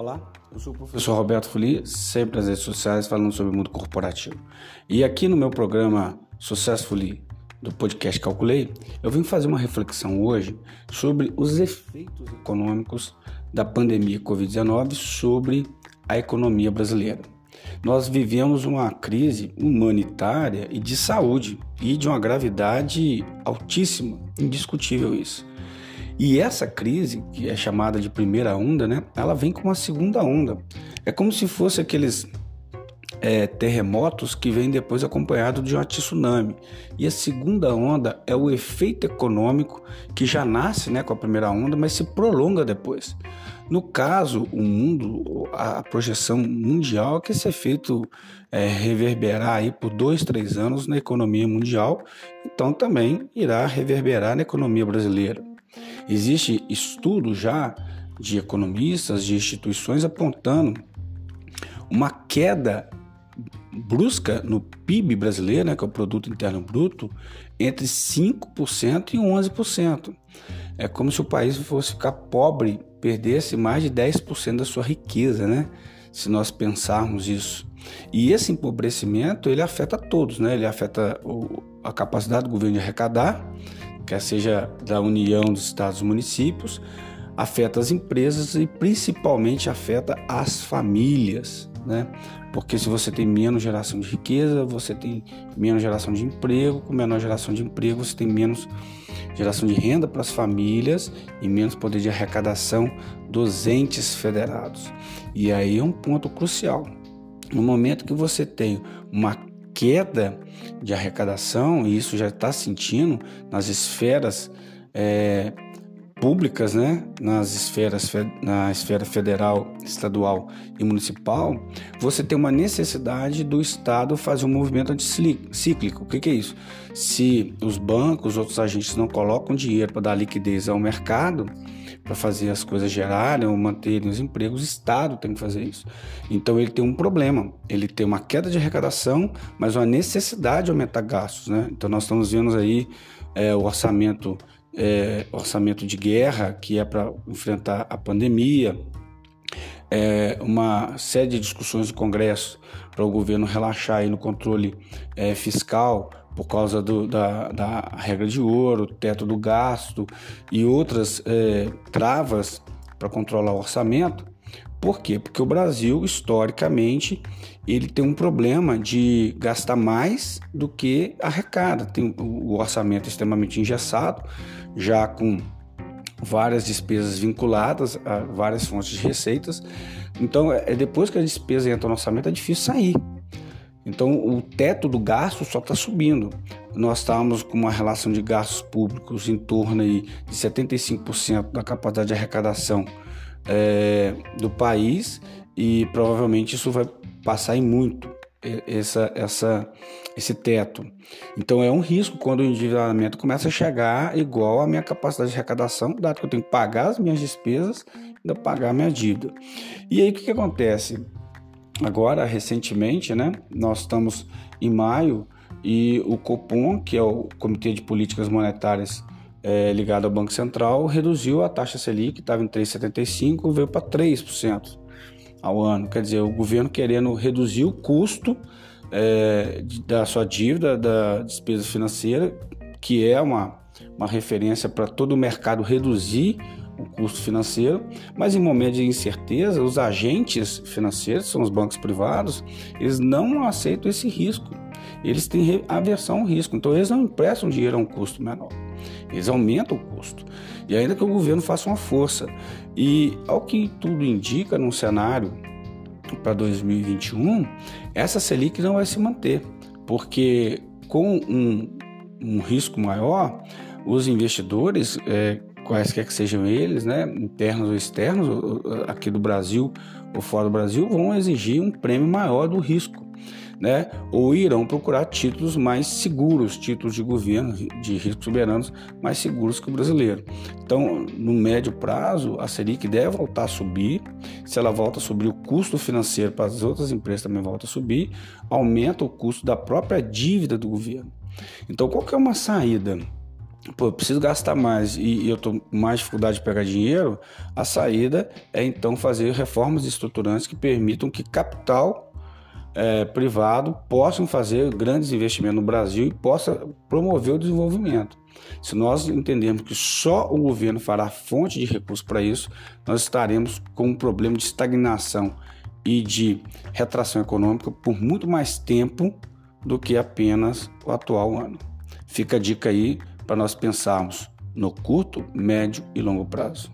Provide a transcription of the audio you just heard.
Olá, eu sou o professor Roberto Fuli, sempre nas redes sociais falando sobre o mundo corporativo. E aqui no meu programa Successfully do podcast Calculei, eu vim fazer uma reflexão hoje sobre os efeitos econômicos da pandemia Covid-19 sobre a economia brasileira. Nós vivemos uma crise humanitária e de saúde e de uma gravidade altíssima, indiscutível isso. E essa crise, que é chamada de primeira onda, né, ela vem com uma segunda onda. É como se fosse aqueles é, terremotos que vêm depois acompanhado de um tsunami. E a segunda onda é o efeito econômico que já nasce né, com a primeira onda, mas se prolonga depois. No caso, o mundo, a projeção mundial é que esse efeito é, reverberar aí por dois, três anos na economia mundial, então também irá reverberar na economia brasileira. Existe estudo já de economistas, de instituições apontando uma queda brusca no PIB brasileiro, né, que é o produto interno bruto, entre 5% e 11%. É como se o país fosse ficar pobre, perdesse mais de 10% da sua riqueza, né? Se nós pensarmos isso. E esse empobrecimento, ele afeta todos, né? Ele afeta o, a capacidade do governo de arrecadar, quer seja da União dos Estados e Municípios, afeta as empresas e principalmente afeta as famílias, né? Porque se você tem menos geração de riqueza, você tem menos geração de emprego, com menor geração de emprego, você tem menos geração de renda para as famílias e menos poder de arrecadação dos entes federados. E aí é um ponto crucial. No momento que você tem uma queda de arrecadação, e isso já está sentindo nas esferas é, públicas, né, nas esferas na esfera federal, estadual e municipal, você tem uma necessidade do Estado fazer um movimento anticíclico. O que, que é isso? Se os bancos, outros agentes não colocam dinheiro para dar liquidez ao mercado, para fazer as coisas gerarem ou manterem os empregos, o Estado tem que fazer isso. Então ele tem um problema, ele tem uma queda de arrecadação, mas uma necessidade de aumentar gastos, né? Então nós estamos vendo aí é, o orçamento é, orçamento de guerra, que é para enfrentar a pandemia, é, uma série de discussões do Congresso para o governo relaxar aí no controle é, fiscal por causa do, da, da, regra de ouro, teto do gasto e outras é, travas para controlar o orçamento. Por quê? Porque o Brasil, historicamente, ele tem um problema de gastar mais do que arrecada. Tem o orçamento extremamente engessado, já com várias despesas vinculadas a várias fontes de receitas. Então, é, é depois que a despesa entra no orçamento, é difícil sair. Então, o teto do gasto só está subindo. Nós estávamos com uma relação de gastos públicos em torno aí de 75% da capacidade de arrecadação é, do país e provavelmente isso vai passar em muito essa, essa, esse teto. Então é um risco quando o endividamento começa a chegar igual à minha capacidade de arrecadação, dado que eu tenho que pagar as minhas despesas ainda pagar a minha dívida. E aí o que, que acontece? Agora, recentemente, né, nós estamos em maio e o Copom, que é o Comitê de Políticas Monetárias é, ligado ao Banco Central, reduziu a taxa Selic, que estava em 3,75%, veio para 3% ao ano. Quer dizer, o governo querendo reduzir o custo é, da sua dívida, da despesa financeira, que é uma, uma referência para todo o mercado reduzir o custo financeiro, mas em momentos de incerteza, os agentes financeiros, são os bancos privados, eles não aceitam esse risco. Eles têm aversão ao risco, então eles não emprestam dinheiro a um custo menor. Eles aumentam o custo. E ainda que o governo faça uma força. E ao que tudo indica num cenário para 2021, essa Selic não vai se manter, porque com um, um risco maior, os investidores, é, quaisquer que sejam eles, né, internos ou externos, aqui do Brasil ou fora do Brasil, vão exigir um prêmio maior do risco né? Ou irão procurar títulos mais seguros, títulos de governo de riscos soberanos mais seguros que o brasileiro. Então, no médio prazo, a Selic deve voltar a subir. Se ela volta a subir, o custo financeiro para as outras empresas também volta a subir, aumenta o custo da própria dívida do governo. Então, qual que é uma saída? Pô, eu preciso gastar mais e, eu com mais dificuldade de pegar dinheiro, a saída é então fazer reformas estruturantes que permitam que capital é, privado possam fazer grandes investimentos no Brasil e possa promover o desenvolvimento. Se nós entendermos que só o governo fará fonte de recursos para isso, nós estaremos com um problema de estagnação e de retração econômica por muito mais tempo do que apenas o atual ano. Fica a dica aí para nós pensarmos no curto, médio e longo prazo.